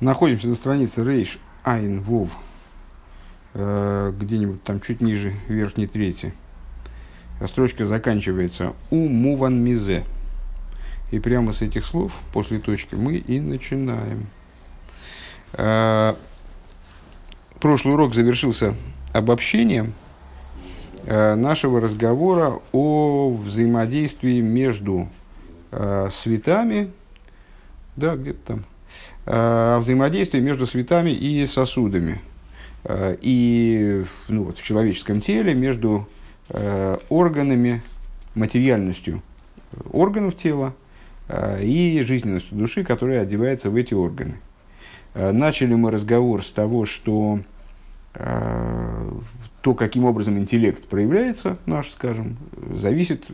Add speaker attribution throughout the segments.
Speaker 1: Находимся на странице Рейш Айн Вов, э, где-нибудь там чуть ниже верхней трети. Строчка заканчивается «У муван мизе». И прямо с этих слов, после точки, мы и начинаем. Э, прошлый урок завершился обобщением э, нашего разговора о взаимодействии между светами, да, где-то там, о взаимодействии между светами и сосудами. Э, и ну, вот, в человеческом теле между э, органами, материальностью органов тела э, и жизненностью души, которая одевается в эти органы. Начали мы разговор с того, что то, каким образом интеллект проявляется наш, скажем, зависит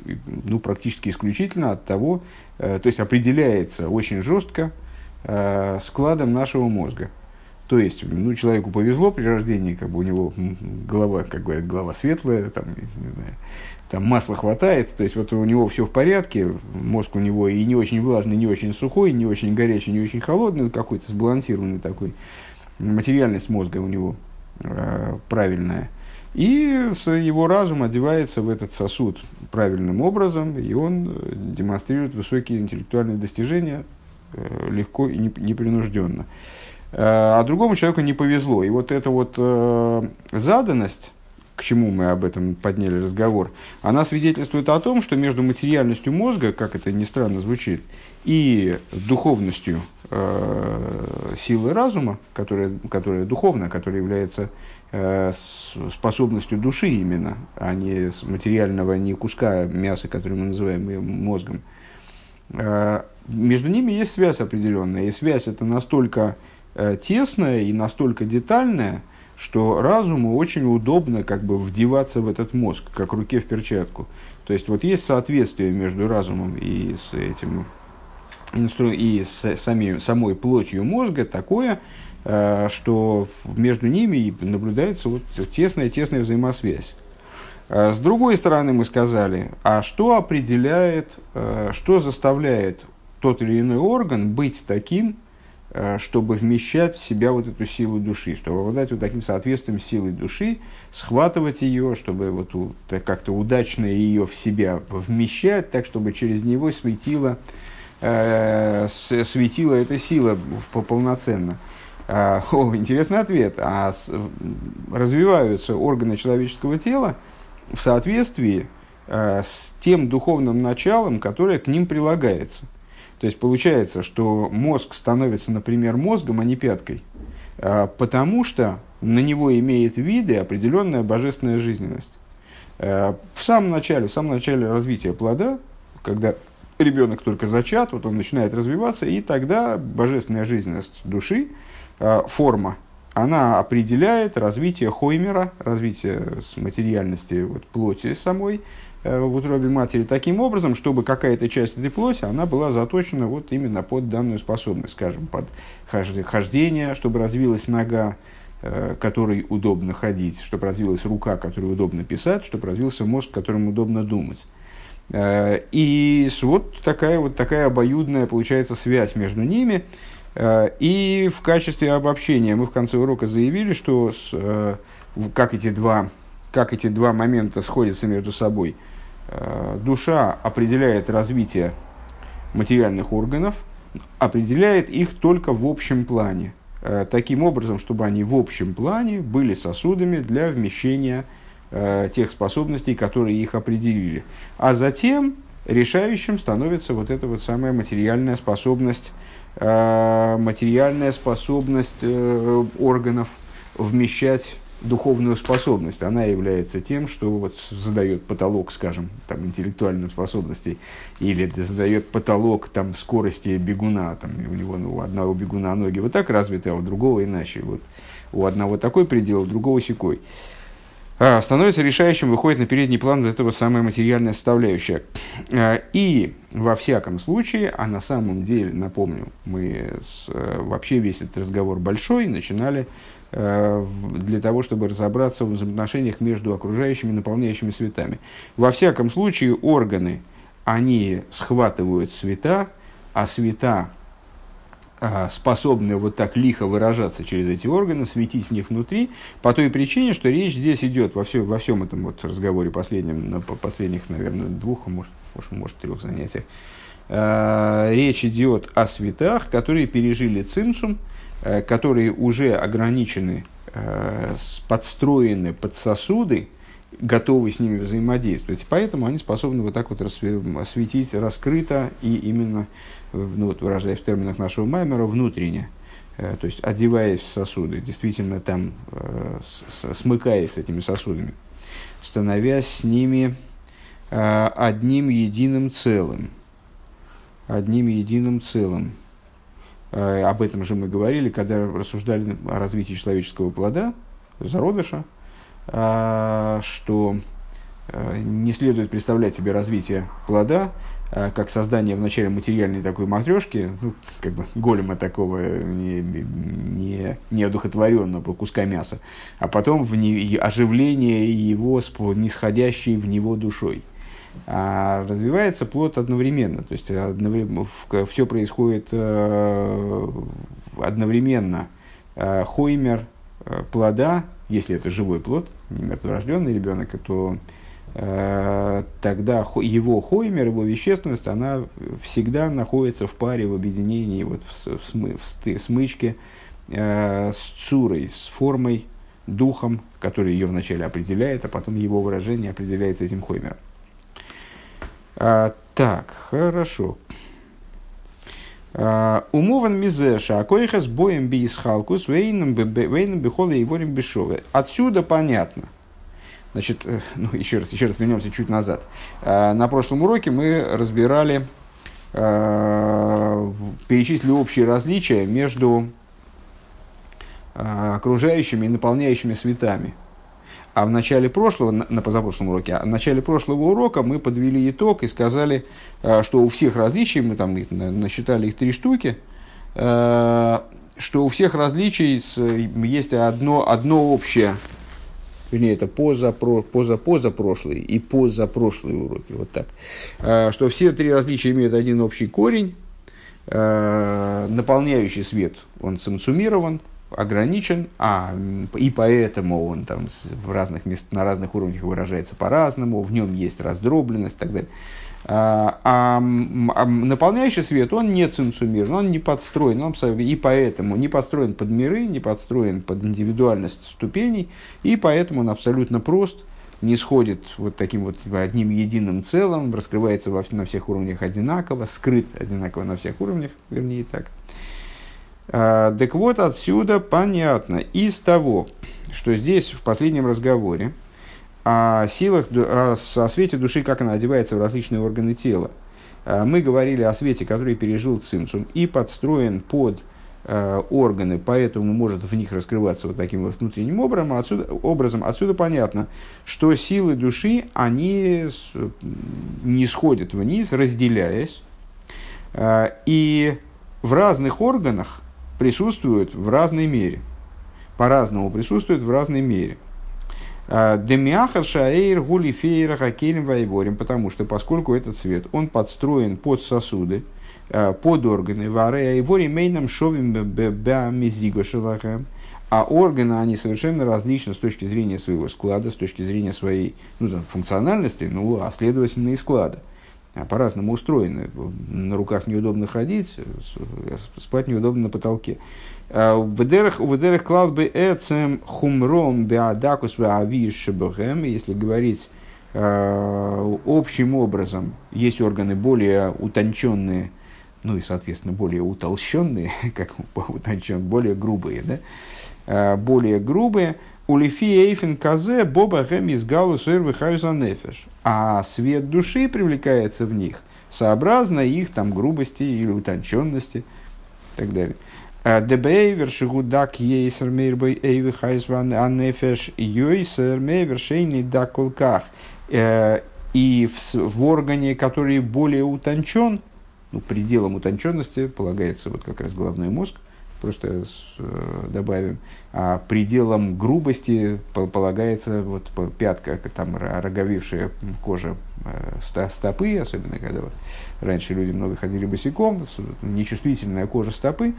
Speaker 1: ну, практически исключительно от того, то есть определяется очень жестко э, складом нашего мозга. То есть, ну, человеку повезло при рождении, как бы у него голова, как говорят, голова светлая, там, не знаю, там масла хватает, то есть вот у него все в порядке, мозг у него и не очень влажный, не очень сухой, не очень горячий, не очень холодный, какой-то сбалансированный такой, материальность мозга у него э, правильная. И его разум одевается в этот сосуд правильным образом, и он э, демонстрирует высокие интеллектуальные достижения, легко и непринужденно. Э, а другому человеку не повезло. И вот эта вот э, заданность, к чему мы об этом подняли разговор, она свидетельствует о том, что между материальностью мозга, как это ни странно звучит, и духовностью э, силы разума, которая, которая духовна, которая является э, способностью души именно, а не материального, не куска мяса, который мы называем мозгом, э, между ними есть связь определенная. И связь это настолько э, тесная и настолько детальная, что разуму очень удобно как бы вдеваться в этот мозг, как руке в перчатку. То есть вот есть соответствие между разумом и с этим и с самой, самой плотью мозга такое, э, что между ними наблюдается вот тесная-тесная взаимосвязь. Э, с другой стороны, мы сказали, а что определяет, э, что заставляет тот или иной орган быть таким, э, чтобы вмещать в себя вот эту силу души, чтобы обладать вот таким соответствием силы души, схватывать ее, чтобы вот как-то удачно ее в себя вмещать, так чтобы через него светила, э, светила эта сила полноценно. А, о, интересный ответ. А развиваются органы человеческого тела в соответствии э, с тем духовным началом, которое к ним прилагается. То есть получается, что мозг становится, например, мозгом, а не пяткой, а, потому что на него имеет виды определенная божественная жизненность. А, в самом начале, в самом начале развития плода, когда ребенок только зачат, вот он начинает развиваться, и тогда божественная жизненность души, а, форма, она определяет развитие хоймера, развитие материальности вот, плоти самой, в утробе матери таким образом, чтобы какая-то часть этой плоти, она была заточена вот именно под данную способность, скажем, под хождение, чтобы развилась нога, э, которой удобно ходить, чтобы развилась рука, которой удобно писать, чтобы развился мозг, которым удобно думать. Э, и вот такая вот такая обоюдная получается связь между ними. И в качестве обобщения мы в конце урока заявили, что с, как, эти два, как эти два момента сходятся между собой – Э, душа определяет развитие материальных органов, определяет их только в общем плане, э, таким образом, чтобы они в общем плане были сосудами для вмещения э, тех способностей, которые их определили. А затем решающим становится вот эта вот самая материальная способность, материальная способность органов вмещать духовную способность, она является тем, что вот задает потолок, скажем, там, интеллектуальных способностей, или задает потолок там, скорости бегуна. Там, у него ну, у одного бегуна ноги вот так развиты, а у другого иначе. Вот, у одного такой предел, у другого секой. А, становится решающим, выходит на передний план вот эта вот самая материальная составляющая. А, и во всяком случае, а на самом деле, напомню, мы с, э, вообще весь этот разговор большой начинали для того, чтобы разобраться в взаимоотношениях между окружающими наполняющими светами. Во всяком случае, органы, они схватывают света, а света а, способны вот так лихо выражаться через эти органы, светить в них внутри, по той причине, что речь здесь идет во, все, во всем этом вот разговоре последнем, на последних, наверное, двух, а может, может, трех занятиях, э, речь идет о светах, которые пережили цинцум, э, которые уже ограничены, э, подстроены под сосуды, готовы с ними взаимодействовать. Поэтому они способны вот так вот осветить раскрыто и именно ну, вот, выражаясь в терминах нашего Маймера, внутренне, э, то есть одеваясь в сосуды, действительно там э, смыкаясь с этими сосудами, становясь с ними э, одним единым целым. Одним единым целым. Э, об этом же мы говорили, когда рассуждали о развитии человеческого плода, зародыша, э, что э, не следует представлять себе развитие плода как создание вначале материальной такой матрешки, ну, как бы голема такого не, не, неодухотворенного куска мяса, а потом в не, оживление его нисходящей в него душой. А развивается плод одновременно, то есть одновременно, все происходит э, одновременно. Э, хоймер плода, если это живой плод, не мертворожденный ребенок, то Э, тогда его хоймер, его вещественность, она всегда находится в паре, в объединении, вот в, смы, в смычке э, с цурой, с формой, духом, который ее вначале определяет, а потом его выражение определяется этим хоймером. А, так, хорошо. А, умован мизеша, а койхас боем би исхалкус, вейном бихола и ворим бешове. Отсюда понятно – Значит, э, ну, еще раз, еще раз вернемся чуть назад. Э, на прошлом уроке мы разбирали, э, перечислили общие различия между окружающими и наполняющими светами. А в начале прошлого, на позапрошлом уроке, а в начале прошлого урока мы подвели итог и сказали, что у всех различий, мы там насчитали их три штуки, что у всех различий есть одно, одно общее вернее, это поза, поза, поза прошлый и поза прошлые уроки, вот так, а, что все три различия имеют один общий корень, наполняющий свет, он санцумирован, ограничен, а, и поэтому он там в разных мест, на разных уровнях выражается по-разному, в нем есть раздробленность и так далее. А, а, а наполняющий свет, он не цинцумирован, он не подстроен, он, и поэтому не подстроен под миры, не подстроен под индивидуальность ступеней, и поэтому он абсолютно прост, не сходит вот таким вот одним единым целым, раскрывается во, на всех уровнях одинаково, скрыт одинаково на всех уровнях, вернее так. А, так вот, отсюда понятно из того, что здесь в последнем разговоре, о силах, о, свете души, как она одевается в различные органы тела. А, мы говорили о свете, который пережил цинцум и подстроен под э, органы, поэтому может в них раскрываться вот таким вот внутренним образом. Отсюда, образом. Отсюда понятно, что силы души, они не сходят вниз, разделяясь, и в разных органах присутствуют в разной мере. По-разному присутствуют в разной мере. Э, Демиахар шаэйр гули фейра хакелем вайворим, потому что поскольку этот цвет, он подстроен под сосуды, э, под органы, варе айвори мейном шовим беамизиго шелахем, а органы, они совершенно различны с точки зрения своего склада, с точки зрения своей ну, там, функциональности, ну, а следовательно и склада. А по-разному устроены. На руках неудобно ходить, спать неудобно на потолке. В дерах клад бы эцем хумром беадакус шебахем, если говорить э, общим образом, есть органы более утонченные, ну и, соответственно, более утолщенные, как утончен, более грубые, да? Э, более грубые, Улифи эйфен казе боба гэм из галу нефеш. А свет души привлекается в них сообразно их там грубости или утонченности и так далее. Э, Дебейвер шигудак ейсер мейрбой эйви хайсван анефеш йойсер мейвер шейни дакулках. Э, и в, в органе, который более утончен, ну, пределом утонченности полагается вот как раз головной мозг, просто добавим, а пределом грубости полагается вот пятка, там роговевшая кожа стопы, особенно когда вот раньше люди много ходили босиком, нечувствительная кожа стопы.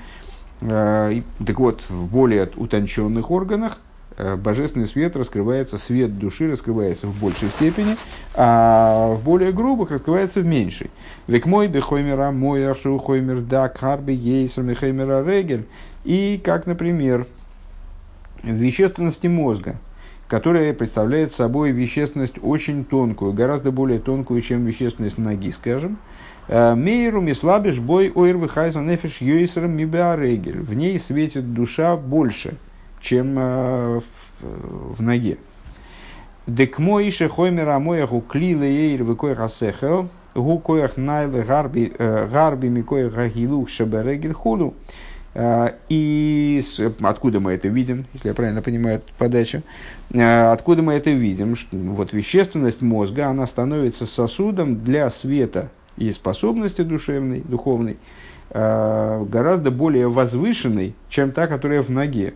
Speaker 1: Так вот, в более утонченных органах Э, божественный свет раскрывается, свет души раскрывается в большей степени, а в более грубых раскрывается в меньшей. Век мой бехоймера мой ахшу хоймер да карби ейсер мехоймера регель. И как, например, вещественности мозга, которая представляет собой вещественность очень тонкую, гораздо более тонкую, чем вещественность ноги, скажем, э, Мейру мислабиш бой ойр выхайза нефиш йойсером мибиарегель. В ней светит душа больше – чем э, в, в ноге. Дек мой ише хоймера моях уклиле эйр выкоях асехел, гу коях найле гарби, э, гарби микоях гагилух шаберегель худу. Э, и откуда мы это видим, если я правильно понимаю подачу, откуда мы это видим, что вот вещественность мозга, она становится сосудом для света и способности душевной, духовной, гораздо более возвышенной, чем та, которая в ноге.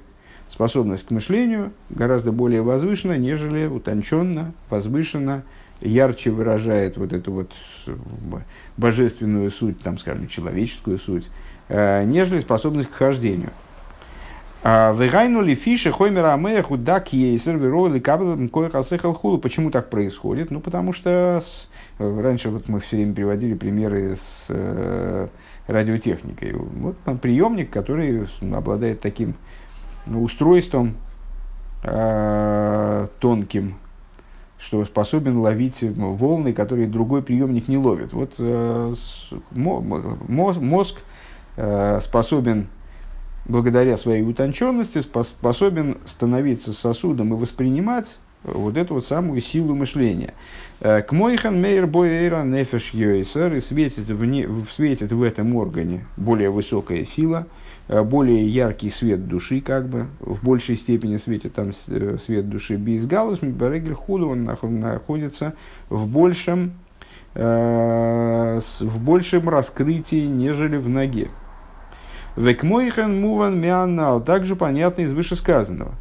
Speaker 1: Способность к мышлению гораздо более возвышена, нежели утонченно, возвышена, ярче выражает вот эту вот божественную суть, там, скажем, человеческую суть, э, нежели способность к хождению. А Вегайну ли фиши хоймера амеяху дак ейсер вероли кабелем коехасехал худу. Почему так происходит? Ну, потому что с, раньше вот мы все время приводили примеры с э, радиотехникой. Вот приемник, который обладает таким устройством э, тонким, что способен ловить волны, которые другой приемник не ловит. Вот э, мозг, мозг э, способен, благодаря своей утонченности, способен становиться сосудом и воспринимать вот эту вот самую силу мышления. К мойхан мейр бойера нефеш йойсер и светит в, светит в этом органе более высокая сила – Э, более яркий свет души, как бы, в большей степени светит там э, свет души без галус, барегель худу, он находится в большем, э, в большем раскрытии, нежели в ноге. Векмойхен муван мианал, также понятно из вышесказанного.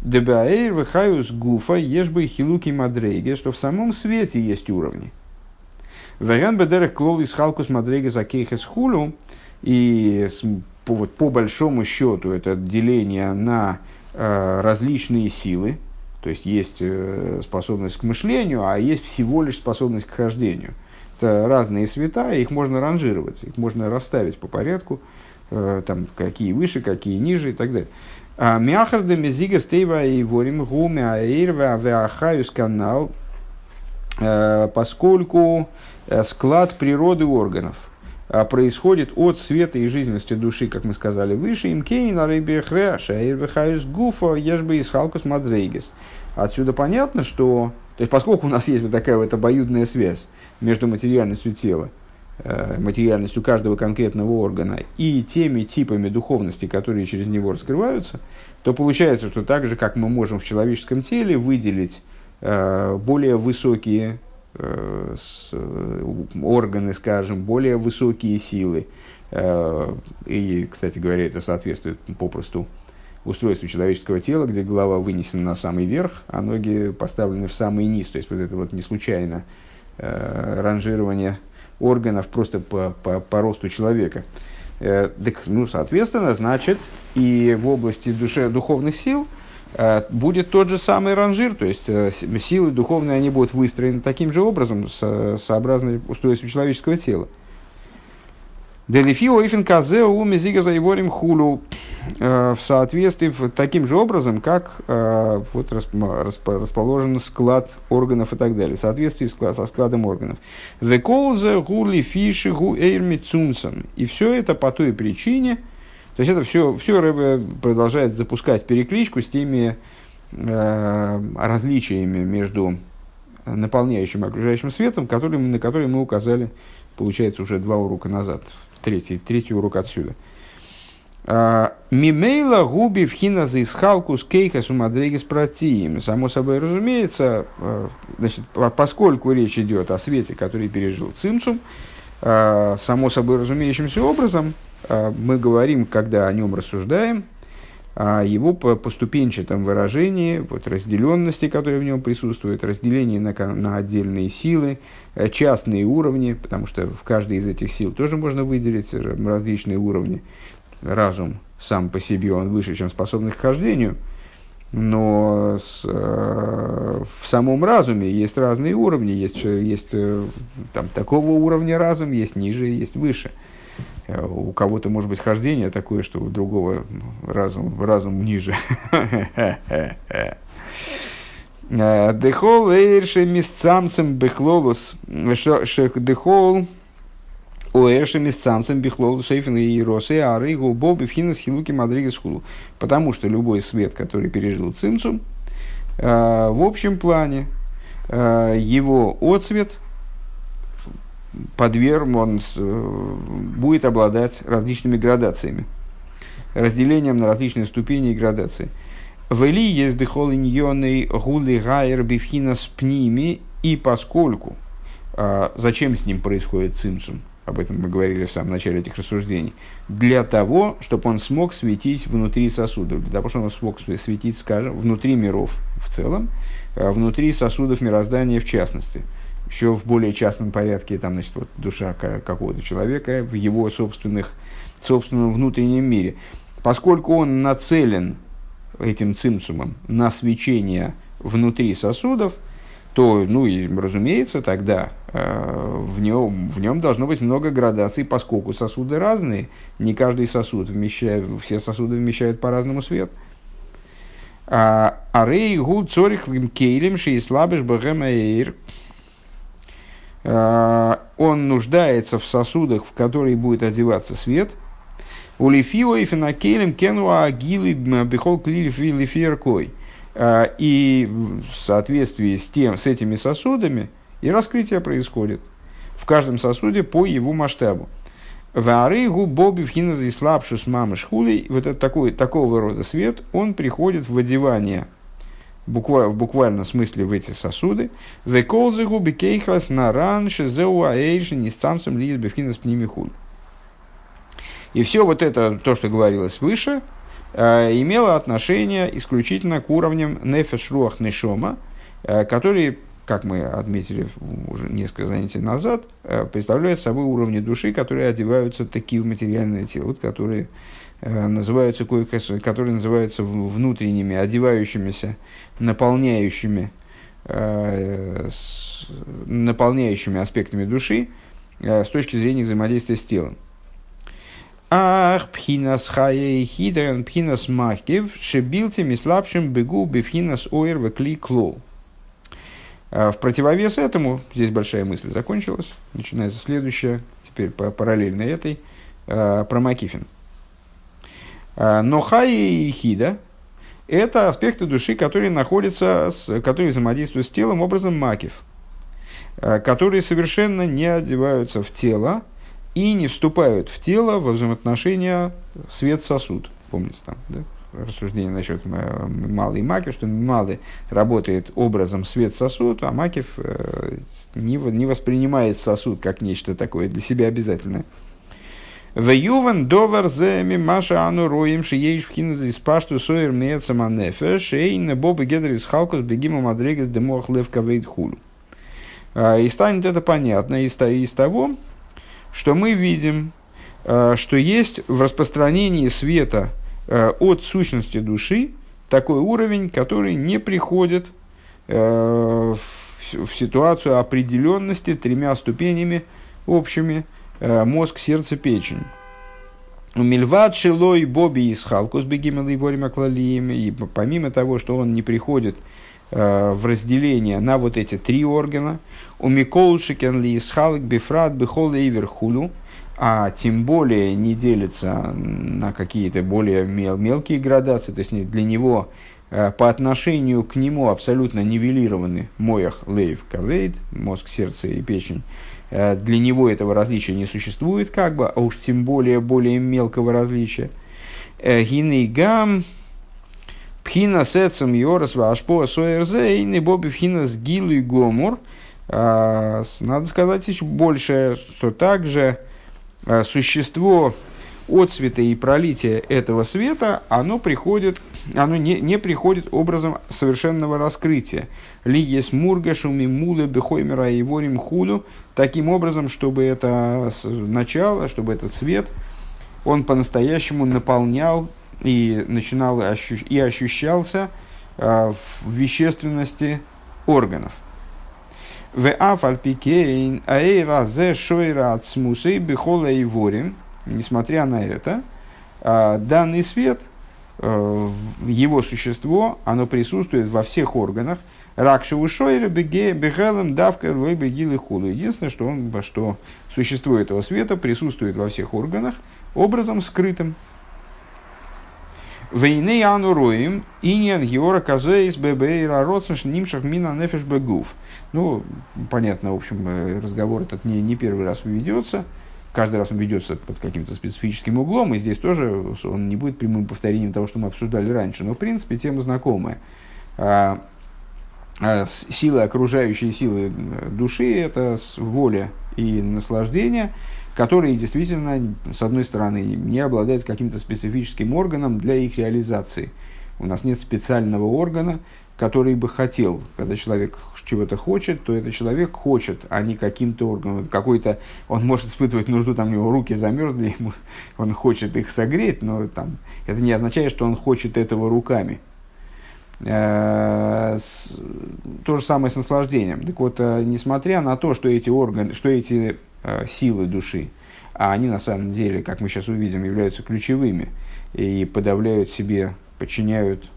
Speaker 1: Дебаэйр вехаюс гуфа ешбы хилуки мадреге, что в самом свете есть уровни. Веган бедерек клолис халкус мадреге за кейхес хулу, и по, вот, по большому счету это деление на э, различные силы, то есть есть э, способность к мышлению, а есть всего лишь способность к хождению. Это разные света, их можно ранжировать, их можно расставить по порядку, там, какие выше, какие ниже и так далее. А Мяхарда мезига стейва и ворим гуме аэйрва авеахаюс канал, э, поскольку э, склад природы органов – а, происходит от света и жизненности души, как мы сказали выше, им кейн арейбехре, шаирвехаюс гуфа, ешбы из халкус мадрейгес. Отсюда понятно, что, то есть поскольку у нас есть вот такая вот обоюдная связь между материальностью тела, э, материальностью каждого конкретного органа и теми типами духовности, которые через него раскрываются, то получается, что так же, как мы можем в человеческом теле выделить э, более высокие Э, э, органы, скажем, более высокие силы. Э, и, кстати говоря, это соответствует попросту устройству человеческого тела, где голова вынесена на самый верх, а ноги поставлены в самый низ. То есть вот это вот не случайно ранжирование органов просто по, по, по росту человека. Так, ну, соответственно, значит, и в области душе, духовных сил – Э, будет тот же самый ранжир, то есть э, силы духовные, они будут выстроены таким же образом, сообразно устройству человеческого тела. Делифи ойфен казе у мезига заиворим хулу э, в соответствии таким же образом, как вот расположен склад органов и так далее, в соответствии со складом органов. Веколзе гули фиши гу эйрми И все это по той причине, то есть это все, все Рэбе продолжает запускать перекличку с теми э, различиями между наполняющим и окружающим светом, который, на которые мы указали, получается, уже два урока назад, третий, третий урок отсюда. А, Мимейла губи в хиназа из халкус кейхас у мадрегис протиим. Само собой разумеется, э, значит, поскольку речь идет о свете, который пережил цимцум, э, само собой разумеющимся образом – мы говорим, когда о нем рассуждаем, о его поступенчатом выражении, вот разделенности, которая в нем присутствует, разделении на, на отдельные силы, частные уровни, потому что в каждой из этих сил тоже можно выделить различные уровни. Разум сам по себе, он выше, чем способность к хождению – но с, э, в самом разуме есть разные уровни, есть, есть э, там, такого уровня разум, есть ниже, есть выше. Э, у кого-то может быть хождение такое, что у другого разум, разум ниже. Дехол эйрши мисцамцем бехлолус. Дехол Оэшами с самцем бихлол шейфен и росы, а рейгу боби финас хилуки мадригас хулу. Потому что любой свет, который пережил цимцум, э, в общем плане э, его отцвет подверг, он э, будет обладать различными градациями, разделением на различные ступени и градации. Вели есть дыхол иньоны гули гайер бифхина с пними, и поскольку, зачем с ним происходит цимцум? об этом мы говорили в самом начале этих рассуждений, для того, чтобы он смог светить внутри сосудов, для того, чтобы он смог светить, скажем, внутри миров в целом, а внутри сосудов мироздания в частности. Еще в более частном порядке, там, значит, вот душа какого-то человека в его собственных, собственном внутреннем мире. Поскольку он нацелен этим цимсумом на свечение внутри сосудов – то, ну и разумеется, тогда э, в, нем, в нем должно быть много градаций, поскольку сосуды разные. Не каждый сосуд вмещает, все сосуды вмещают по-разному свет. А рей гуд цорих кейлем шиислабиш бахэмэйр. А, он нуждается в сосудах, в которые будет одеваться свет. Улифио и фенакелем кенуа агилы бихол лифиеркой. А, и в соответствии с, тем, с этими сосудами и раскрытие происходит в каждом сосуде по его масштабу. Варыгу боби вхиназа и слабшу с мамы шхулей, вот это такой, такого рода свет, он приходит в одевание буквально, в буквальном смысле в эти сосуды. Веколзыгу бикейхас наран шизеу аэйши нисцамцем лиз бифхинас пнимихуль. И все вот это, то, что говорилось выше, Э, имело отношение исключительно к уровням нефеш нешома, э, которые, как мы отметили уже несколько занятий назад, э, представляют собой уровни души, которые одеваются такие в материальное тело, вот, которые называются которые называются внутренними, одевающимися, наполняющими, наполняющими аспектами души с точки зрения взаимодействия с телом. Ах, пхинас хае хидрен пхинас махкив, шебилти мислабшим бегу бифхинас оир векли клол. В противовес этому, здесь большая мысль закончилась, начинается следующая, теперь параллельно этой, про Макифин. Но хая и хида – это аспекты души, которые находятся, с, которые взаимодействуют с телом образом макив, которые совершенно не одеваются в тело, и не вступают в тело во взаимоотношения свет-сосуд. Помните там, да? рассуждение насчет э, малой и макив, что малый работает образом свет-сосуд, а макив э, не, не воспринимает сосуд как нечто такое для себя обязательное. В Юван довар зе мимаша ану роим шиеиш вхинут из пашту соер меца манефе шейн бобы гедер из халкус бегима мадригас демох лев хулу. А, и станет это понятно из того, что мы видим, э, что есть в распространении света э, от сущности души такой уровень, который не приходит э, в ситуацию определенности тремя ступенями общими мозг, сердце, печень. Мильват Шилой Боби из Халкус Бегимел и Борима И помимо того, что он не приходит в разделение на вот эти три органа, у Микол Шикен ли Исхалк Бифрат Бихол Эйверхулу, а тем более не делится на какие-то более мел, мелкие градации, то есть для него э, по отношению к нему абсолютно нивелированы моях лейв кавейд, мозг, сердце и печень. Э, для него этого различия не существует, как бы, а уж тем более более мелкого различия. Э, Гинейгам пхина сецем йорас вашпо соерзей не боби пхина с гилу и гомор – а, надо сказать еще больше, что также а, существо от света и пролития этого света, оно приходит, оно не, не приходит образом совершенного раскрытия. Лигес мургашуми мулы бехоймера и ворим худу, таким образом, чтобы это начало, чтобы этот свет, он по-настоящему наполнял и начинал ощу, и ощущался э, в вещественности органов. В афальпикейн аэйра зе шойра от смусы бихола и ворим. Несмотря на это, а, данный свет, э, его существо, оно присутствует во всех органах. Ракши ушойра беге бегелем давка лой бегилы худу. Единственное, что, он, что существо этого света присутствует во всех органах образом скрытым, Вейны ану роим, иньян геора казеис бебейра родсенш нимшах мина нефеш бегув. Ну, понятно, в общем, разговор этот не, не первый раз ведется. Каждый раз он ведется под каким-то специфическим углом, и здесь тоже он не будет прямым повторением того, что мы обсуждали раньше. Но, в принципе, тема знакомая. А, а, силы, окружающие силы э, души – это воля и наслаждение – которые действительно, с одной стороны, не обладают каким-то специфическим органом для их реализации. У нас нет специального органа, который бы хотел. Когда человек чего-то хочет, то этот человек хочет, а не каким-то органом. Какой-то, он может испытывать нужду, там у него руки замерзли, ему, он хочет их согреть, но там, это не означает, что он хочет этого руками. Э, то же самое с наслаждением. Так вот, э, несмотря на то, что эти органы, что эти силы души, а они на самом деле, как мы сейчас увидим, являются ключевыми и подавляют себе, подчиняют,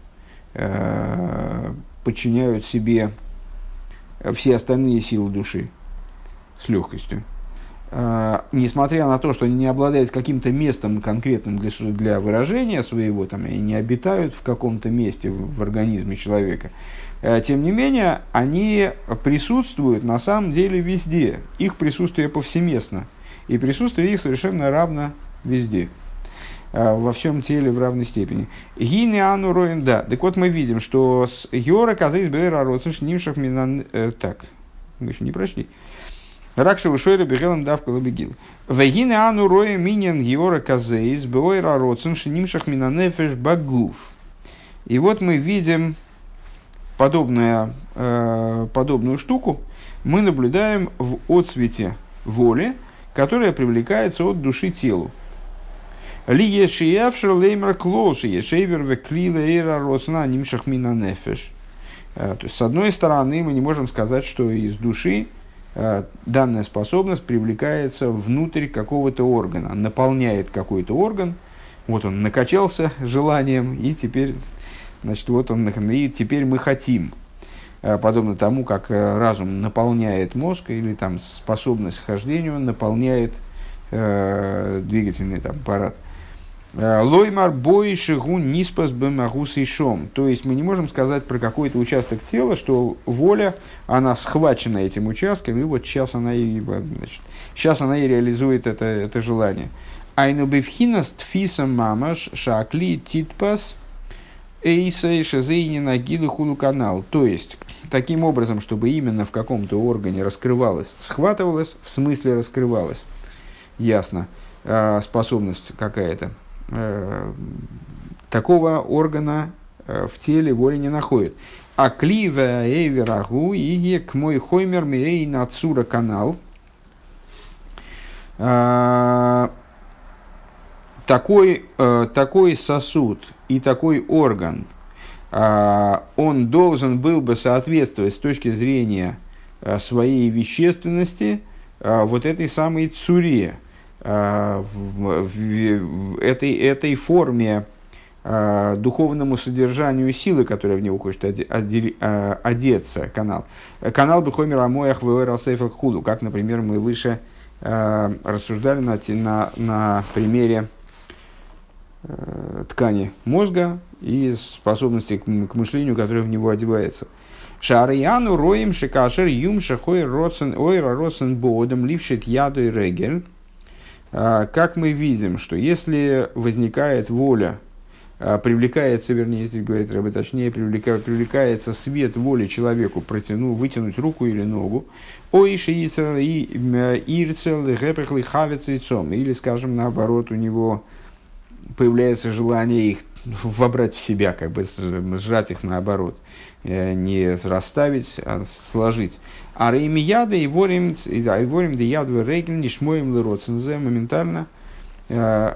Speaker 1: э, подчиняют себе все остальные силы души с легкостью. Uh, несмотря на то, что они не обладают каким-то местом конкретным для, для выражения своего, там, и не обитают в каком-то месте в, в организме человека, тем не менее, они присутствуют на самом деле везде. Их присутствие повсеместно. И присутствие их совершенно равно везде. Uh, во всем теле в равной степени. Гине ану да. Так вот мы видим, что с Йора казались бэра родсенш нимшах минан... Э, так, мы еще не прошли. Ракша ушойра бегелом давка лабегил. Вегине ану роя миньян геора казеис беойра шинимшах минанефеш багув. И вот мы видим подобное, э, подобную штуку, мы наблюдаем в отцвете воли, которая привлекается от души телу. Ли ешиявшер леймер клоши, ешейвер веклила эйра росна нимшах мина нефеш. Э, то есть, с одной стороны, мы не можем сказать, что из души Э, данная способность привлекается внутрь какого-то органа, наполняет какой-то орган, вот он накачался желанием, и теперь, значит, вот он, и теперь мы хотим. Э, подобно тому, как э, разум наполняет мозг, или там способность к хождению наполняет э, двигательный там, аппарат. Э, лоймар бой шигу ниспас бемагус и шом. То есть мы не можем сказать про какой-то участок тела, что воля, она схвачена этим участком, и вот сейчас она и, значит, сейчас она и реализует это, это желание. Айну бифхинас тфисам мамаш шакли титпас эйса шазейни нагилы худу канал. То есть, таким образом, чтобы именно в каком-то органе раскрывалось, схватывалось, в смысле раскрывалось. Ясно. А, способность какая-то Э, такого органа э, в теле воли не находит. А клива эйверагу и к мой хоймер мей нацура канал. Э, такой, такой сосуд и такой орган, он должен был бы соответствовать с точки зрения своей вещественности вот этой самой цуре, Э, этой, этой форме э, духовному содержанию силы, которая в него хочет оде, э, одеться, канал. Канал Бехомер Амоях Худу, как, например, мы выше рассуждали на, на, на примере ткани мозга и способности к, к мышлению, которая в него одевается. Шарияну роем шикашер юм шахой родсен ойра родсен бодом лившит яду и регель а, как мы видим, что если возникает воля, а, привлекается, вернее, здесь говорит Рэбе, точнее, привлекается, привлекается свет воли человеку, протяну, вытянуть руку или ногу, оиши ирцел, ирцел, гэпехли, хавец яйцом, или, скажем, наоборот, у него появляется желание их вобрать в себя, как бы сжать их наоборот, э, не расставить, а сложить. А реймияда и ворим, и ворим да ядвы рейген не шмоем лыроцензе моментально э,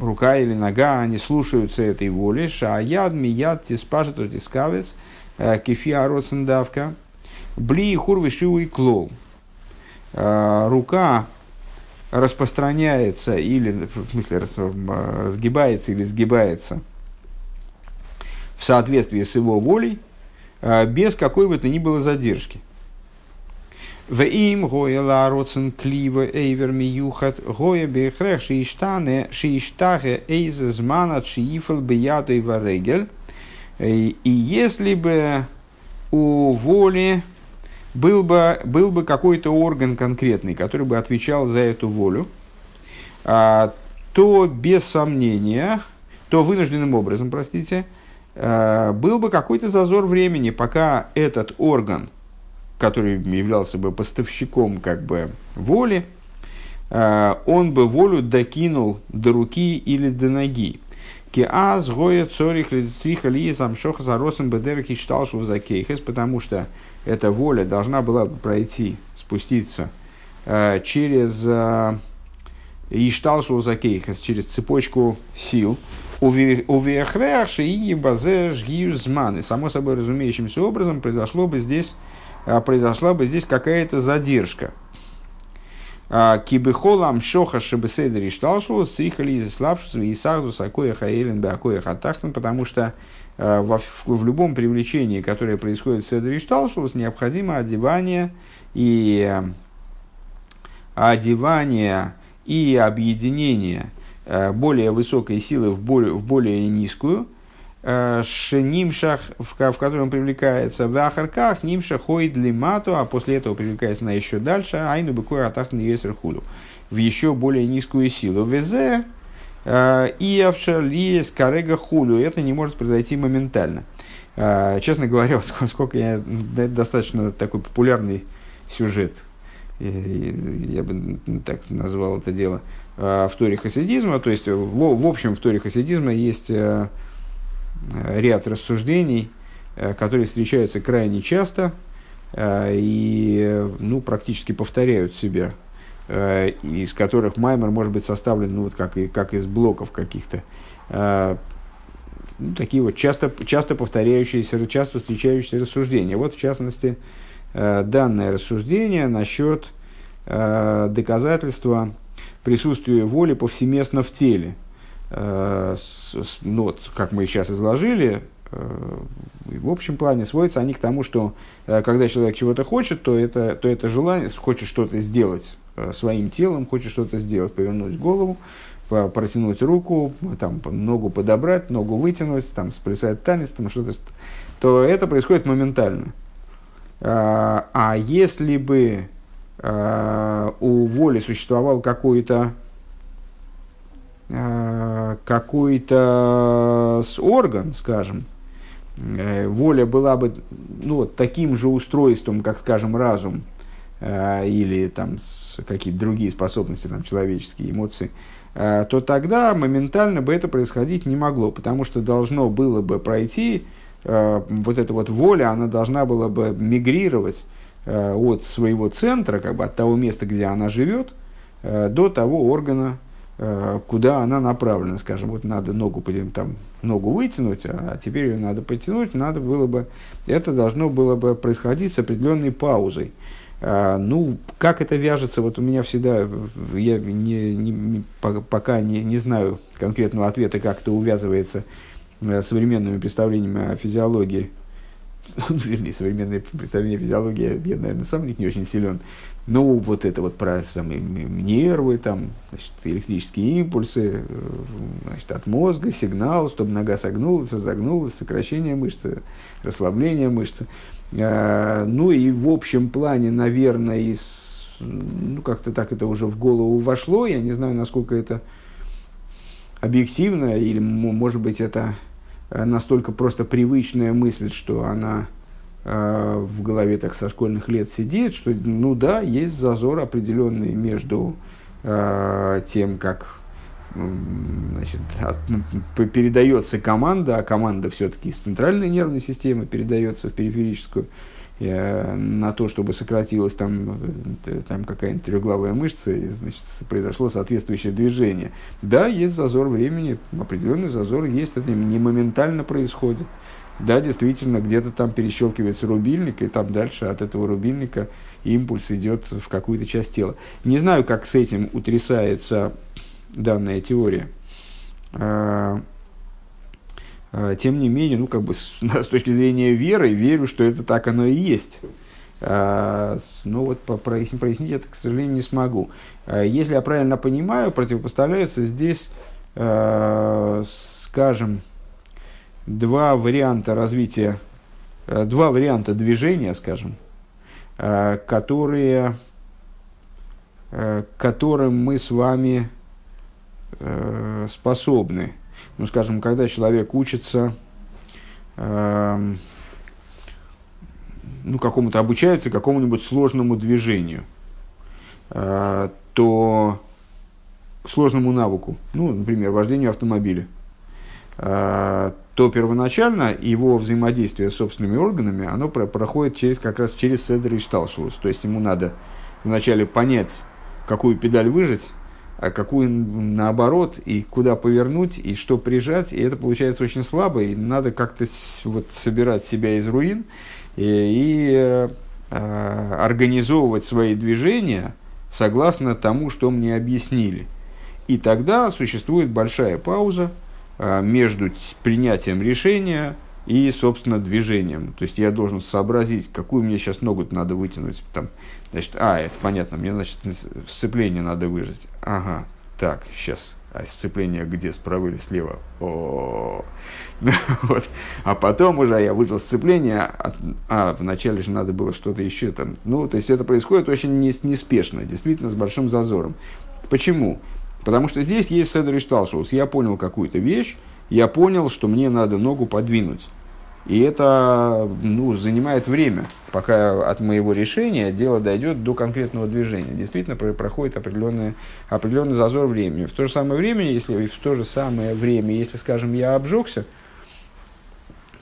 Speaker 1: рука или нога, они слушаются этой воли. Шаяд, мияд, тиспажет, тискавец, э, кефия роцендавка, бли хурвы шиу и клоу. Рука распространяется или, в смысле, разгибается или сгибается в соответствии с его волей, а, без какой бы то ни было задержки. В им гоя лароцен клива эйвер миюхат гоя бехрех шииштане шииштахе эйз зманат шиифл биятой варегель. И если бы у воли был бы, был бы какой-то орган конкретный, который бы отвечал за эту волю, а, то без сомнения, то вынужденным образом, простите, а, был бы какой-то зазор времени, пока этот орган, который являлся бы поставщиком как бы воли, а, он бы волю докинул до руки или до ноги. Киаз гоя цорих лицриха ли замшоха заросом бедерки шталшу за кейхес, потому что эта воля должна была бы пройти, спуститься э, через э, Ишталшу Закейхас, через цепочку сил, у Вехреаши и Базе Жгиюзман. Само собой разумеющимся образом произошло бы здесь, э, произошла бы здесь какая-то задержка. А, Кибихолам шоха шебеседри шталшу, стрихали из слабшус, и сахду сакоя хаэлен беакоя хатахтан, потому что Э, в, в любом привлечении, которое происходит в Седри Шталшус, необходимо одевание и э, одевание и объединение э, более высокой силы в более, в более низкую, шнимшах, в, в котором привлекается в ахарках, нимша ходит лимату, а после этого привлекается на еще дальше, айну быкой атахн есер худу, в еще более низкую силу. Везе Э, и авшали скарега худу. Это не может произойти моментально. Э, честно говоря, сколько я, достаточно такой популярный сюжет, я бы так назвал это дело, э, в Торе хасидизма. То есть, в, общем, в Торе хасидизма есть ряд рассуждений, которые встречаются крайне часто и ну, практически повторяют себя из которых маймер может быть составлен, ну, вот как, и, как из блоков каких-то. Э, ну, такие вот часто, часто повторяющиеся, часто встречающиеся рассуждения. Вот, в частности, э, данное рассуждение насчет доказательства присутствия воли повсеместно в теле. Ну, вот, как мы сейчас изложили, в общем плане сводятся они к тому, что когда человек чего-то хочет, то это, то это желание, хочет что-то сделать, Э, своим телом, хочет что-то сделать, повернуть голову, протянуть руку, там, ногу подобрать, ногу вытянуть, там, сплясать танец, там, что-то, то это происходит моментально. А, а если бы а, у воли существовал какой-то а, какой-то орган, скажем, э, воля была бы ну, таким же устройством, как, скажем, разум, Э, или там какие-то другие способности, там, человеческие эмоции, э, то тогда моментально бы это происходить не могло, потому что должно было бы пройти э, вот эта вот воля, она должна была бы мигрировать от своего центра, как бы от того места, где она живет, до того органа, куда она направлена, скажем, вот надо ногу, там, ногу вытянуть, а теперь ее надо потянуть, надо было бы, это должно было бы происходить с определенной паузой. А, ну, как это вяжется, вот у меня всегда, я не, не, пока не, не знаю конкретного ответа, как это увязывается э, с современными представлениями о физиологии. Ну, вернее, современные представления физиологии, я, наверное, сам в них не очень силен. Ну, вот это вот про самые нервы, там, значит, электрические импульсы, э, значит, от мозга, сигнал, чтобы нога согнулась, разогнулась, сокращение мышцы, расслабление мышцы. Э, ну и в общем плане, наверное, из, ну как-то так это уже в голову вошло. Я не знаю, насколько это объективно, или может быть это э, настолько просто привычная мысль, что она э, в голове так со школьных лет сидит, что ну да, есть зазор определенный между тем, как значит, от, передается команда, а команда все-таки из центральной нервной системы передается в периферическую, э, на то, чтобы сократилась там, э, там какая-нибудь трехглавая мышца, и значит, произошло соответствующее движение. Да, есть зазор времени, определенный зазор есть, это не моментально происходит. Да, действительно, где-то там перещелкивается рубильник, и там дальше от этого рубильника импульс идет в какую-то часть тела. Не знаю, как с этим утрясается данная теория. А, а, тем не менее, ну, как бы с, точки зрения веры, верю, что это так оно и есть. А, но вот прояснить, прояснить это, к сожалению, не смогу. Если я правильно понимаю, противопоставляются здесь, скажем, два варианта развития, два варианта движения, скажем, которые, которым мы с вами э, способны. Ну, скажем, когда человек учится, э, ну, какому-то обучается какому-нибудь сложному движению, э, то сложному навыку, ну, например, вождению автомобиля, э, то первоначально его взаимодействие с собственными органами, оно про проходит через, как раз через седр и шталшус. То есть ему надо вначале понять, какую педаль выжать, а какую наоборот, и куда повернуть, и что прижать, и это получается очень слабо, и надо как-то вот собирать себя из руин и, и э, организовывать свои движения согласно тому, что мне объяснили. И тогда существует большая пауза э, между принятием решения и, собственно, движением. То есть я должен сообразить, какую мне сейчас ногу надо вытянуть, там, Значит, а, это понятно, мне, значит, сцепление надо выжать. Ага, так, сейчас. А сцепление где, справа или слева? О, вот. А потом уже я выжил сцепление, а, а вначале же надо было что-то еще там. Ну, то есть это происходит очень неспешно, действительно, с большим зазором. Почему? Потому что здесь есть Седр и Шталшус. Я понял какую-то вещь, я понял, что мне надо ногу подвинуть. И это ну, занимает время, пока от моего решения дело дойдет до конкретного движения. Действительно проходит определенный, определенный зазор времени. В то же самое время, если в то же самое время, если, скажем, я обжегся,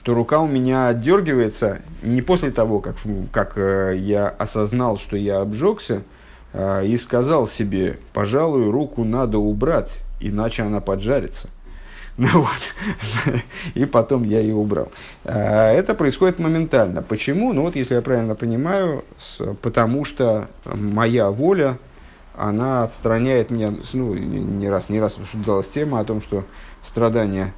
Speaker 1: то рука у меня отдергивается не после того, как, как э, я осознал, что я обжегся, э, и сказал себе, пожалуй, руку надо убрать, иначе она поджарится. Ну, вот. И потом я ее убрал. А, это происходит моментально. Почему? Ну вот, если я правильно понимаю, потому что моя воля, она отстраняет меня, ну, не раз, не раз обсуждалась тема о том, что страдание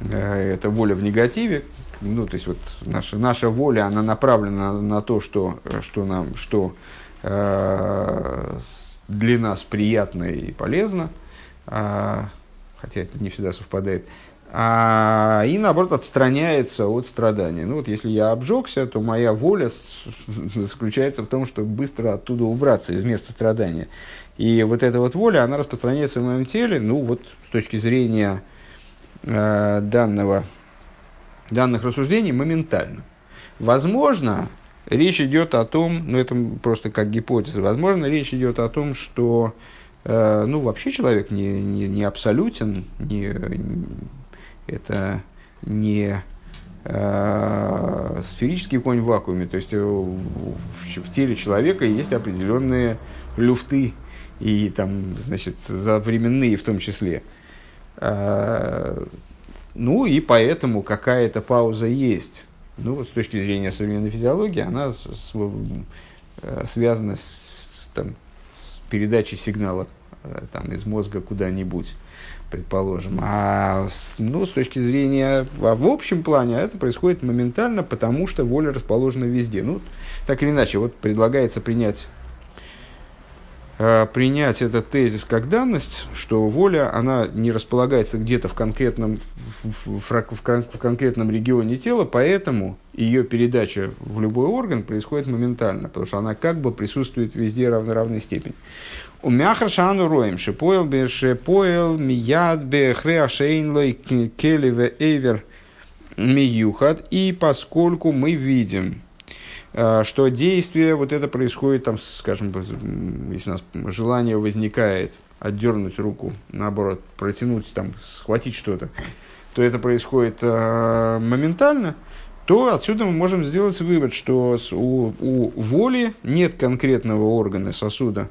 Speaker 1: э, это воля в негативе, ну, то есть вот наша, наша воля, она направлена на то, что, что нам, что э, для нас приятно и полезно, а, хотя это не всегда совпадает, а, и наоборот отстраняется от страдания. Ну вот если я обжегся, то моя воля заключается в том, чтобы быстро оттуда убраться из места страдания. И вот эта вот воля, она распространяется в моем теле, ну вот с точки зрения э, данного, данных рассуждений, моментально. Возможно, речь идет о том, ну это просто как гипотеза, возможно, речь идет о том, что ну, вообще человек не, не, не абсолютен, не, это не э, сферический конь в вакууме, то есть э, в, в теле человека есть определенные люфты, и там, значит, временные в том числе. Э, ну, и поэтому какая-то пауза есть. Ну, вот с точки зрения современной физиологии, она с, с, э, связана с, там, передачи сигнала э, там, из мозга куда-нибудь, предположим. А ну, с точки зрения а в общем плане это происходит моментально, потому что воля расположена везде. Ну, так или иначе, вот предлагается принять принять этот тезис как данность, что воля, она не располагается где-то в конкретном, в, в, в, конкретном регионе тела, поэтому ее передача в любой орган происходит моментально, потому что она как бы присутствует везде равно равной степени. У мяхаршану роем шепоел бе шепоел мияд бе хреашейнлой келеве эвер миюхат. И поскольку мы видим, Э, что действие вот это происходит, там, скажем, если у нас желание возникает отдернуть руку, наоборот, протянуть, там, схватить что-то, то это происходит э, моментально, то отсюда мы можем сделать вывод, что у, у воли нет конкретного органа сосуда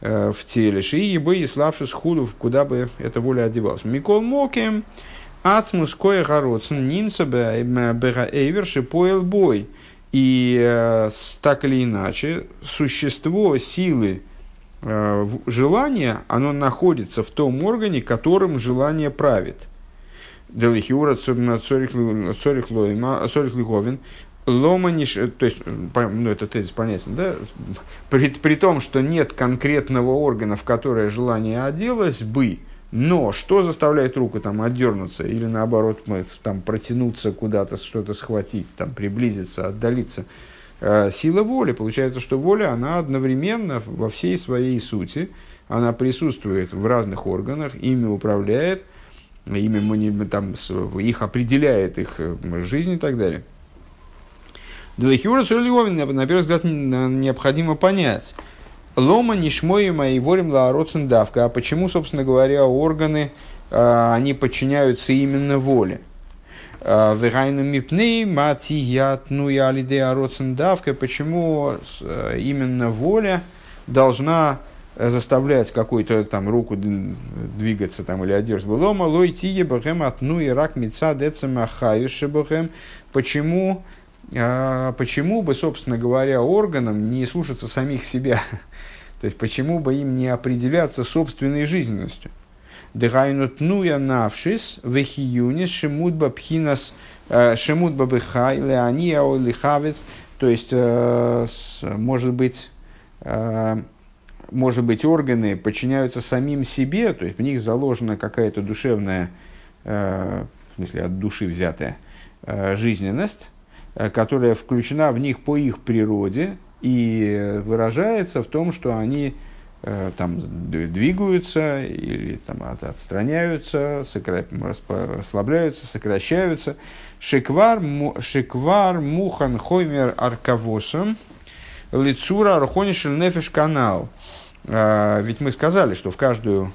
Speaker 1: э, в теле. Ши ебы и слабший схудов, куда бы эта воля одевалась. Микол Мокем, ацмус кое городцен, нинца эйвер шипоэл бой. И э, так или иначе, существо силы э, желания, оно находится в том органе, которым желание правит – Делихиура Цорих Лиховин, Ломаниш, то есть, ну, это тезис понятен, да? При, при том, что нет конкретного органа, в которое желание оделось бы, но что заставляет руку там отдернуться или наоборот там протянуться куда-то, что-то схватить, там приблизиться, отдалиться? Э, сила воли. Получается, что воля, она одновременно во всей своей сути, она присутствует в разных органах, ими управляет – ими там, их определяет их э, жизнь и так далее. Делахиура Сулиовин, на первый взгляд, необходимо понять. Лома нишмой мои ворим лаароцен давка. А почему, собственно говоря, органы, а, они подчиняются именно воле? А, Вегайну мипней матият ну и алиде. Почему э, именно воля должна заставлять какую-то там руку двигаться там или одежду лома лой тие бахем от ну и рак мица децема бахем почему а, почему бы собственно говоря органам не слушаться самих себя? То есть почему бы им не определяться собственной жизненностью? Дегайнут нуя навшис вехиюнис шемудба пхинас э, шемудба бехай леания лихавец то есть э, может быть э, может быть, органы подчиняются самим себе, то есть в них заложена какая-то душевная, в смысле от души взятая жизненность, которая включена в них по их природе и выражается в том, что они там двигаются или там, отстраняются, сокра... расслабляются, сокращаются. Шиквар, му... шиквар мухан хоймер аркавосом лицура архонишель нефиш канал. А, ведь мы сказали, что в, каждую,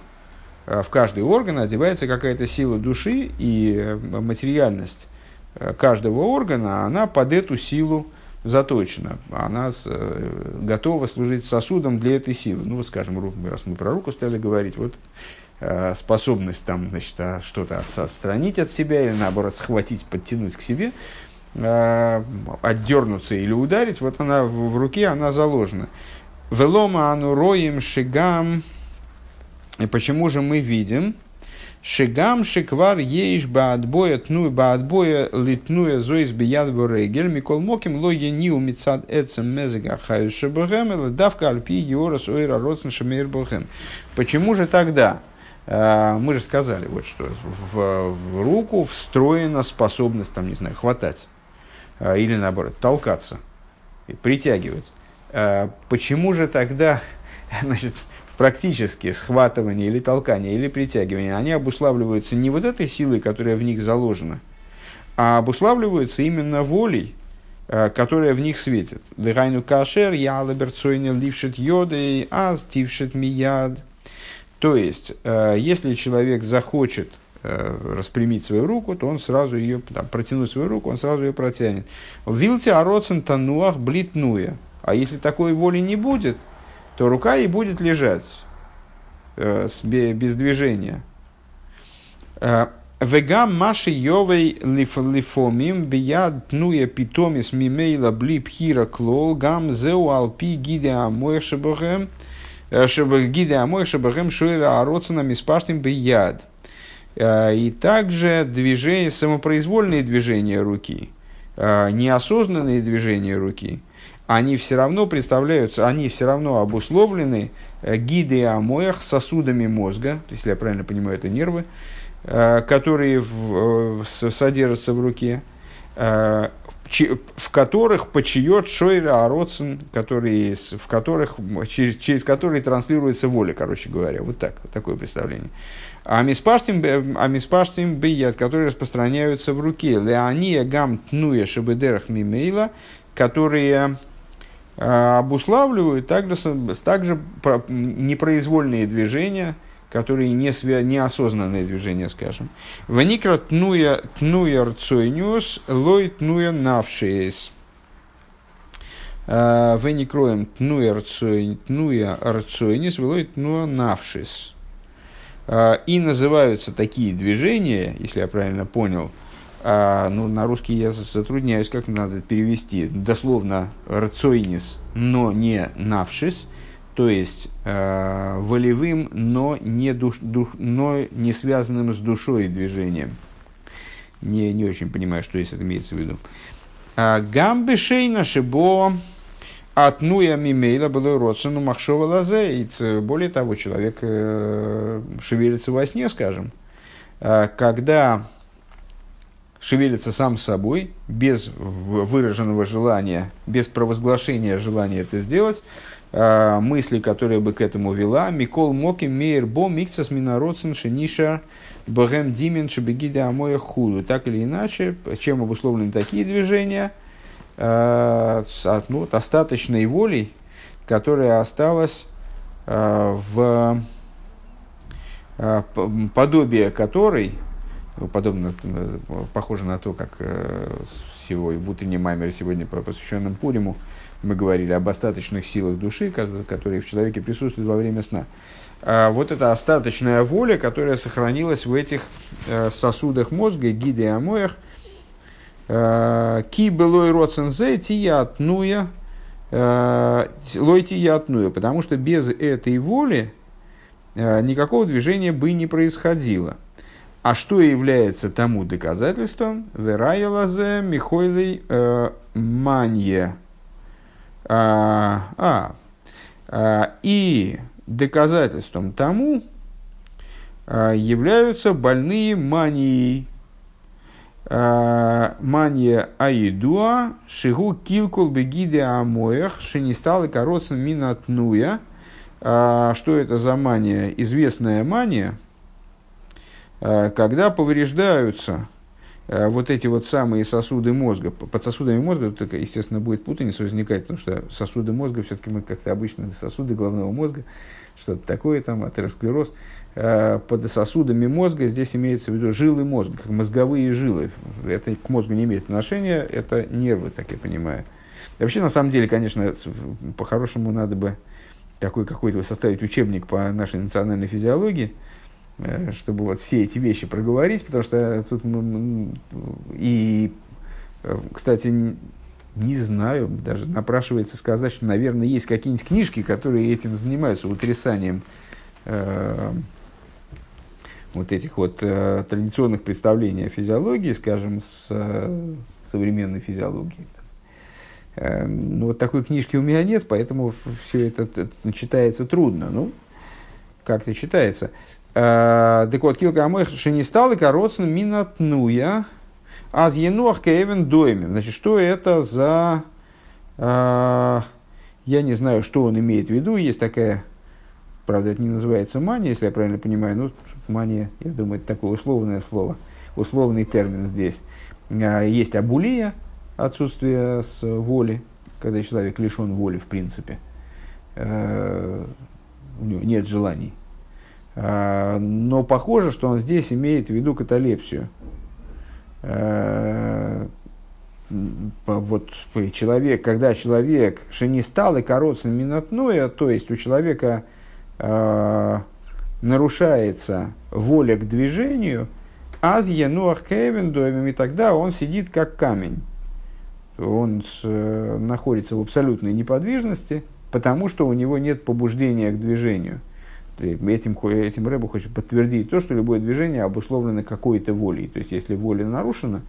Speaker 1: а, в каждый орган одевается какая-то сила души, и э, материальность э, каждого органа, она под эту силу заточена. Она э, готова служить сосудом для этой силы. Ну, вот, скажем, раз мы про руку стали говорить, вот способность там, значит, а, что-то отстранить от себя или, наоборот, схватить, подтянуть к себе, отдернуться или ударить, вот она в руке, она заложена. Велома ануроим шигам. И почему же мы видим? Шигам шиквар ейш баатбоя тну баатбоя литнуя зоис бияд регель микол моким логи ниу мицад эцем мезега хаю шебахем или давка альпи йорас ойра родсен шемейр бахем. Почему же тогда? А, мы же сказали, вот что в, в руку встроена способность, там, не знаю, хватать а, или наоборот, толкаться, притягивать. А, почему же тогда значит, практически схватывание или толкание или притягивание, они обуславливаются не вот этой силой, которая в них заложена, а обуславливаются именно волей, а, которая в них светит. Дыхайну кашер, я лаберцойнер лившит йодой, аз тившит мияд. То есть, а, если человек захочет распрямить свою руку, то он сразу ее, там, протянуть свою руку, он сразу ее протянет. Вилте ароцен тануах блитнуя. А если такой воли не будет, то рука и будет лежать э, без движения. Э, Вегам маши йовей лифомим бияд тнуя питомис мимейла бли пхира клол гам зеу алпи гиде амоих шабахем э, гиде амоих шабахем шуэра ароцена миспаштим бияд. Э, и также движение, самопроизвольные движения руки, неосознанные движения руки – они все равно представляются, они все равно обусловлены э, гиды амоях сосудами мозга, если я правильно понимаю, это нервы, э, которые в, э, содержатся в руке, в которых почиет Шойра Ароцин, которые, в которых, через, через которые транслируется воля, короче говоря. Вот так, вот такое представление. А миспаштим, а миспаштим бият, которые распространяются в руке. Леония гам тнуя шабедерах мимейла, которые обуславливают также, также непроизвольные движения, которые не свя... неосознанные движения, скажем. Ваникра тнуя тнуя рцойнюс, лой тнуя навшиес. Веникроем тнуя рцойнис, лой тнуя навшиес. И называются такие движения, если я правильно понял, а, ну, на русский я затрудняюсь, как надо перевести. Дословно рацойнис, но не навшис, то есть э, волевым, но не, душ, дух, но не связанным с душой движением. Не, не очень понимаю, что здесь имеется в виду. А, Гамбы шейна шибо отнуя мимейла было родственну махшова лазе. Более того, человек э, шевелится во сне, скажем. А, когда шевелится сам собой, без выраженного желания, без провозглашения желания это сделать, э, мысли, которые бы к этому вела, Микол Моки Мейер Бо Микцас Минародсен Шениша Богем Димен Шебегида Амоя Худу. Так или иначе, чем обусловлены такие движения, ну, остаточной волей, которая осталась э, в подобие которой подобно, э, похоже на то, как сегодня, в утреннем маймере сегодня, посвященном Пуриму, мы говорили об остаточных силах души, которые в человеке присутствуют во время сна. А вот эта остаточная воля, которая сохранилась в этих э, сосудах мозга, гиде амоях, э, ки былой роцензе тия атнуя, лой тия атнуя, потому что без этой воли никакого движения бы не происходило – а что является тому доказательством? Верая лазе михойлей э, манье. А, а, а, и доказательством тому а, являются больные манией. Мания аидуа шигу килкул бегиде амоях шинисталы короцн минатнуя. А, что это за мания? Известная мания – когда повреждаются э, вот эти вот самые сосуды мозга, под сосудами мозга, тут, естественно, будет путаница возникать, потому что сосуды мозга, все-таки мы как-то обычно сосуды головного мозга, что-то такое там, атеросклероз, э, под сосудами мозга здесь имеется в виду жилы мозга, как мозговые жилы. Это к мозгу не имеет отношения, это нервы, так я понимаю. И вообще, на самом деле, конечно, по-хорошему надо бы какой, какой-то составить учебник по нашей национальной физиологии – Э, чтобы вот все эти вещи проговорить, потому что тут и, э, кстати, не знаю, даже напрашивается сказать, что, наверное, есть какие-нибудь книжки, которые этим занимаются, утрясанием э, вот этих вот э, традиционных представлений о физиологии, скажем, с э, современной физиологией. Э, ну, вот такой книжки у меня нет, поэтому все это читается трудно. Ну, как-то читается. Э, так вот, килка амоих не стал и короцн минатнуя, аз енуах кевен доймем. Значит, что это за... Э, я не знаю, что он имеет в виду. Есть такая, правда, это не называется мания, если я правильно понимаю. Ну, мания, я думаю, это такое условное слово, условный термин здесь. Э, есть абулия, отсутствие с воли, когда человек лишен воли в принципе. У него нет желаний но похоже, что он здесь имеет в виду каталепсию. А, вот человек, когда человек шенистал и короцин минотное, то есть у человека э, нарушается воля к движению, аз енуах кевен и тогда он сидит как камень. Он э, находится в абсолютной неподвижности, потому что у него нет побуждения к движению. Этим, этим Рэбу хочет подтвердить то, что любое движение обусловлено какой-то волей. То есть, если воля нарушена,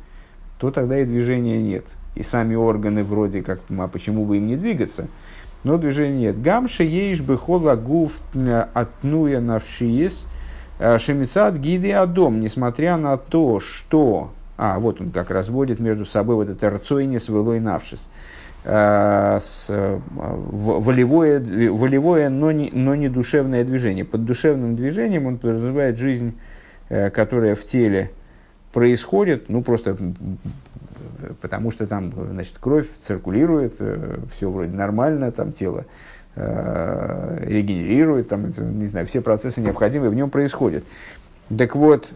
Speaker 1: то тогда и движения нет. И сами органы вроде как, а почему бы им не двигаться? Но движения нет. Гамша ейш бы хола гуф отнуя навшиес э, шемицат гиды адом. Несмотря на то, что... А, вот он как разводит между собой вот это рцойнис велой навшис. Э, с, э, волевое, волевое но, не, но не душевное движение. Под душевным движением он подразумевает жизнь, э, которая в теле происходит, ну просто потому что там значит, кровь циркулирует, все вроде нормально, там тело регенерирует, там, не знаю, все процессы необходимые в нем происходят. Так вот,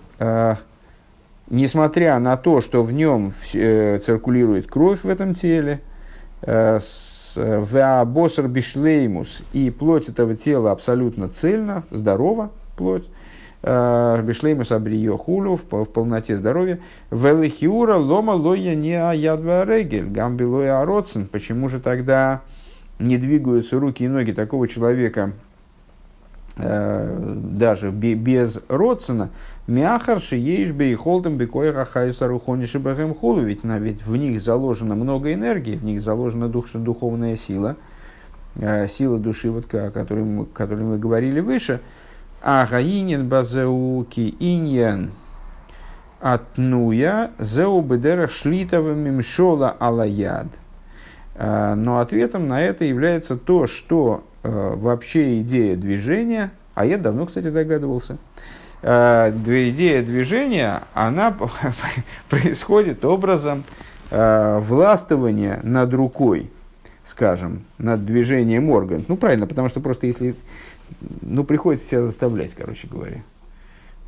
Speaker 1: несмотря на то, что в нем циркулирует кровь в этом теле, Веабосар бишлеймус, и плоть этого тела абсолютно цельна, здорова плоть, э, бишлеймус абриё хулю, в полноте здоровья, велихиура лома лоя не аядва регель, гамбилоя ароцин, почему же тогда не двигаются руки и ноги такого человека, э, даже без родствена, Мяхар шиеш бейхолдем бекоеха хайсару хониши бэхэм хулу. Ведь, на, ведь в них заложено много энергии, в них заложена дух, духовная сила, э, сила души, вот, о которой мы, которой мы говорили выше. А гаинен базеуки иньян атнуя зеу бедера шлитова мимшола алаяд. Э, но ответом на это является то, что э, вообще идея движения, а я давно, кстати, догадывался, идея движения, она происходит образом э, властвования над рукой, скажем, над движением орган. Ну, правильно, потому что просто если, ну, приходится себя заставлять, короче говоря.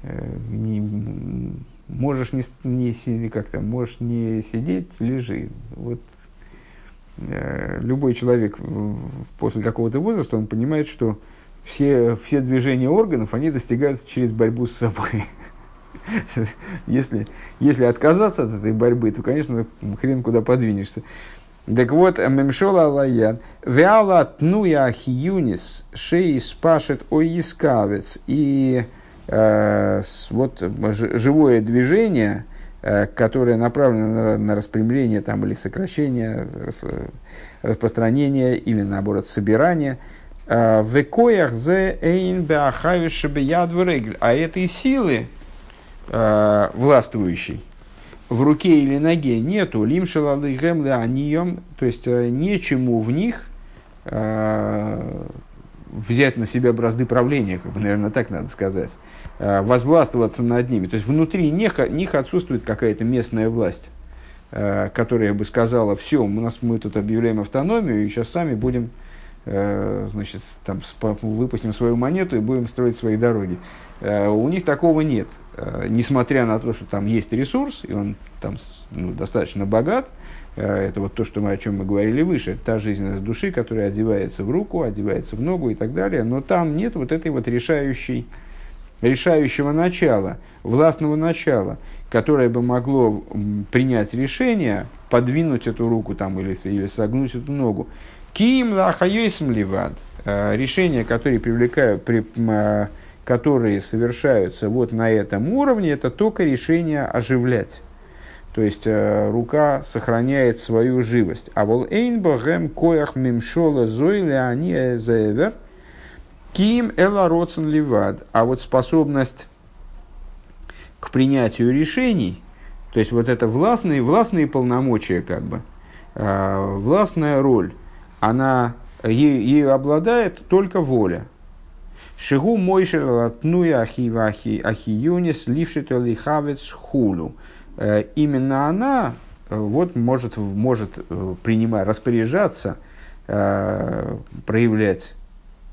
Speaker 1: Э, не, можешь не, не как то можешь не сидеть, лежи. Вот э, любой человек после какого-то возраста, он понимает, что все, все движения органов, они достигаются через борьбу с собой. если, если отказаться от этой борьбы, то, конечно, хрен куда подвинешься. Так вот, мемшола алаян, веала тнуя ахиюнис, шеи спашет оискавец. И э, вот живое движение, э, которое направлено на, на распрямление там, или сокращение, рас, распространение или наоборот собирание – Э, Векоях зе эйн беахавиши. А этой силы э, властвующей в руке или ноге нету лимшелалы гемле анием, то есть э, нечему в них взять на себя бразды правления, как бы, наверное, так надо сказать, возгластвоваться над ними. То есть внутри них, них отсутствует какая-то местная власть, которая бы сказала, все, у нас, мы тут объявляем автономию, и сейчас сами будем Э, значит, там, выпустим свою монету и будем строить свои дороги. Э, у них такого нет. Э, несмотря на то, что там есть ресурс, и он там ну, достаточно богат, это вот то, что мы, о чем мы говорили выше, та жизненность души, которая одевается в руку, одевается в ногу и так далее, но там нет вот этой вот решающей, решающего начала, властного начала, которое бы могло принять решение, подвинуть эту руку там, или, или согнуть эту ногу. Ким лахайойсм ливад. Э, решения, которые привлекают, при, э, которые совершаются вот на этом уровне, это только решение оживлять. То есть э, рука сохраняет свою живость. А вол эйн богем коях мимшола зойле они заевер ким эла родсен ливад. А вот способность к принятию решений, то есть вот это властные, властные полномочия, как бы, властная роль, она, ею, обладает только воля. Шигу мойшер латнуя ахивахи ахиюнис лившит лихавец хулу. Э, именно она э, вот может, может э, принимать, распоряжаться, проявлять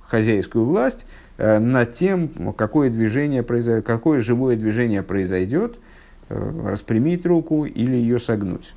Speaker 1: хозяйскую власть над тем, какое движение произойдет, какое живое движение произойдет, распрямить руку или ее согнуть.